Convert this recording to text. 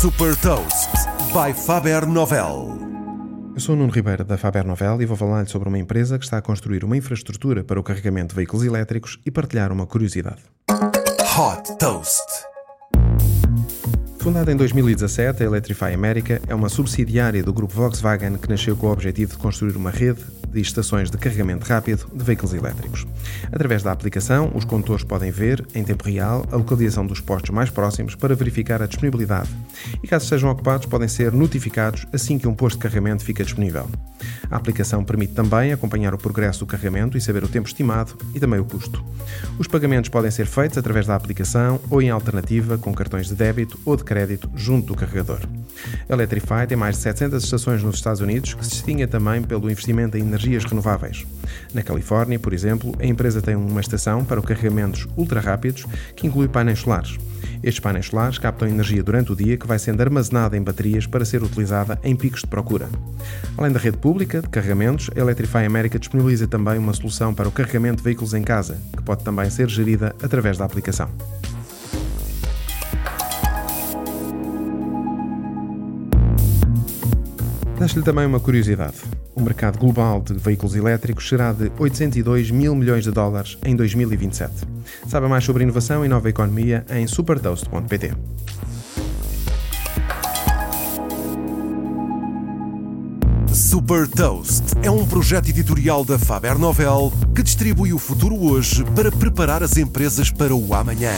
Super Toast by Faber Novel. Eu sou o Nuno Ribeiro da Faber Novel e vou falar-lhe sobre uma empresa que está a construir uma infraestrutura para o carregamento de veículos elétricos e partilhar uma curiosidade. Hot Toast. Fundada em 2017, a Electrify America é uma subsidiária do grupo Volkswagen que nasceu com o objetivo de construir uma rede de estações de carregamento rápido de veículos elétricos. Através da aplicação, os condutores podem ver, em tempo real, a localização dos postos mais próximos para verificar a disponibilidade e, caso estejam ocupados, podem ser notificados assim que um posto de carregamento fica disponível. A aplicação permite também acompanhar o progresso do carregamento e saber o tempo estimado e também o custo. Os pagamentos podem ser feitos através da aplicação ou, em alternativa, com cartões de débito ou de crédito junto do carregador. Electrify tem mais de 700 estações nos Estados Unidos, que se distingue também pelo investimento em energias renováveis. Na Califórnia, por exemplo, a empresa tem uma estação para carregamentos ultra rápidos que inclui painéis solares. Estes painéis solares captam energia durante o dia que vai sendo armazenada em baterias para ser utilizada em picos de procura. Além da rede pública de carregamentos, a Electrify America disponibiliza também uma solução para o carregamento de veículos em casa, que pode também ser gerida através da aplicação. Deixo-lhe também uma curiosidade. O mercado global de veículos elétricos será de 802 mil milhões de dólares em 2027. Saiba mais sobre inovação e nova economia em supertoast.pt. Super Toast é um projeto editorial da Faber Novel que distribui o futuro hoje para preparar as empresas para o amanhã.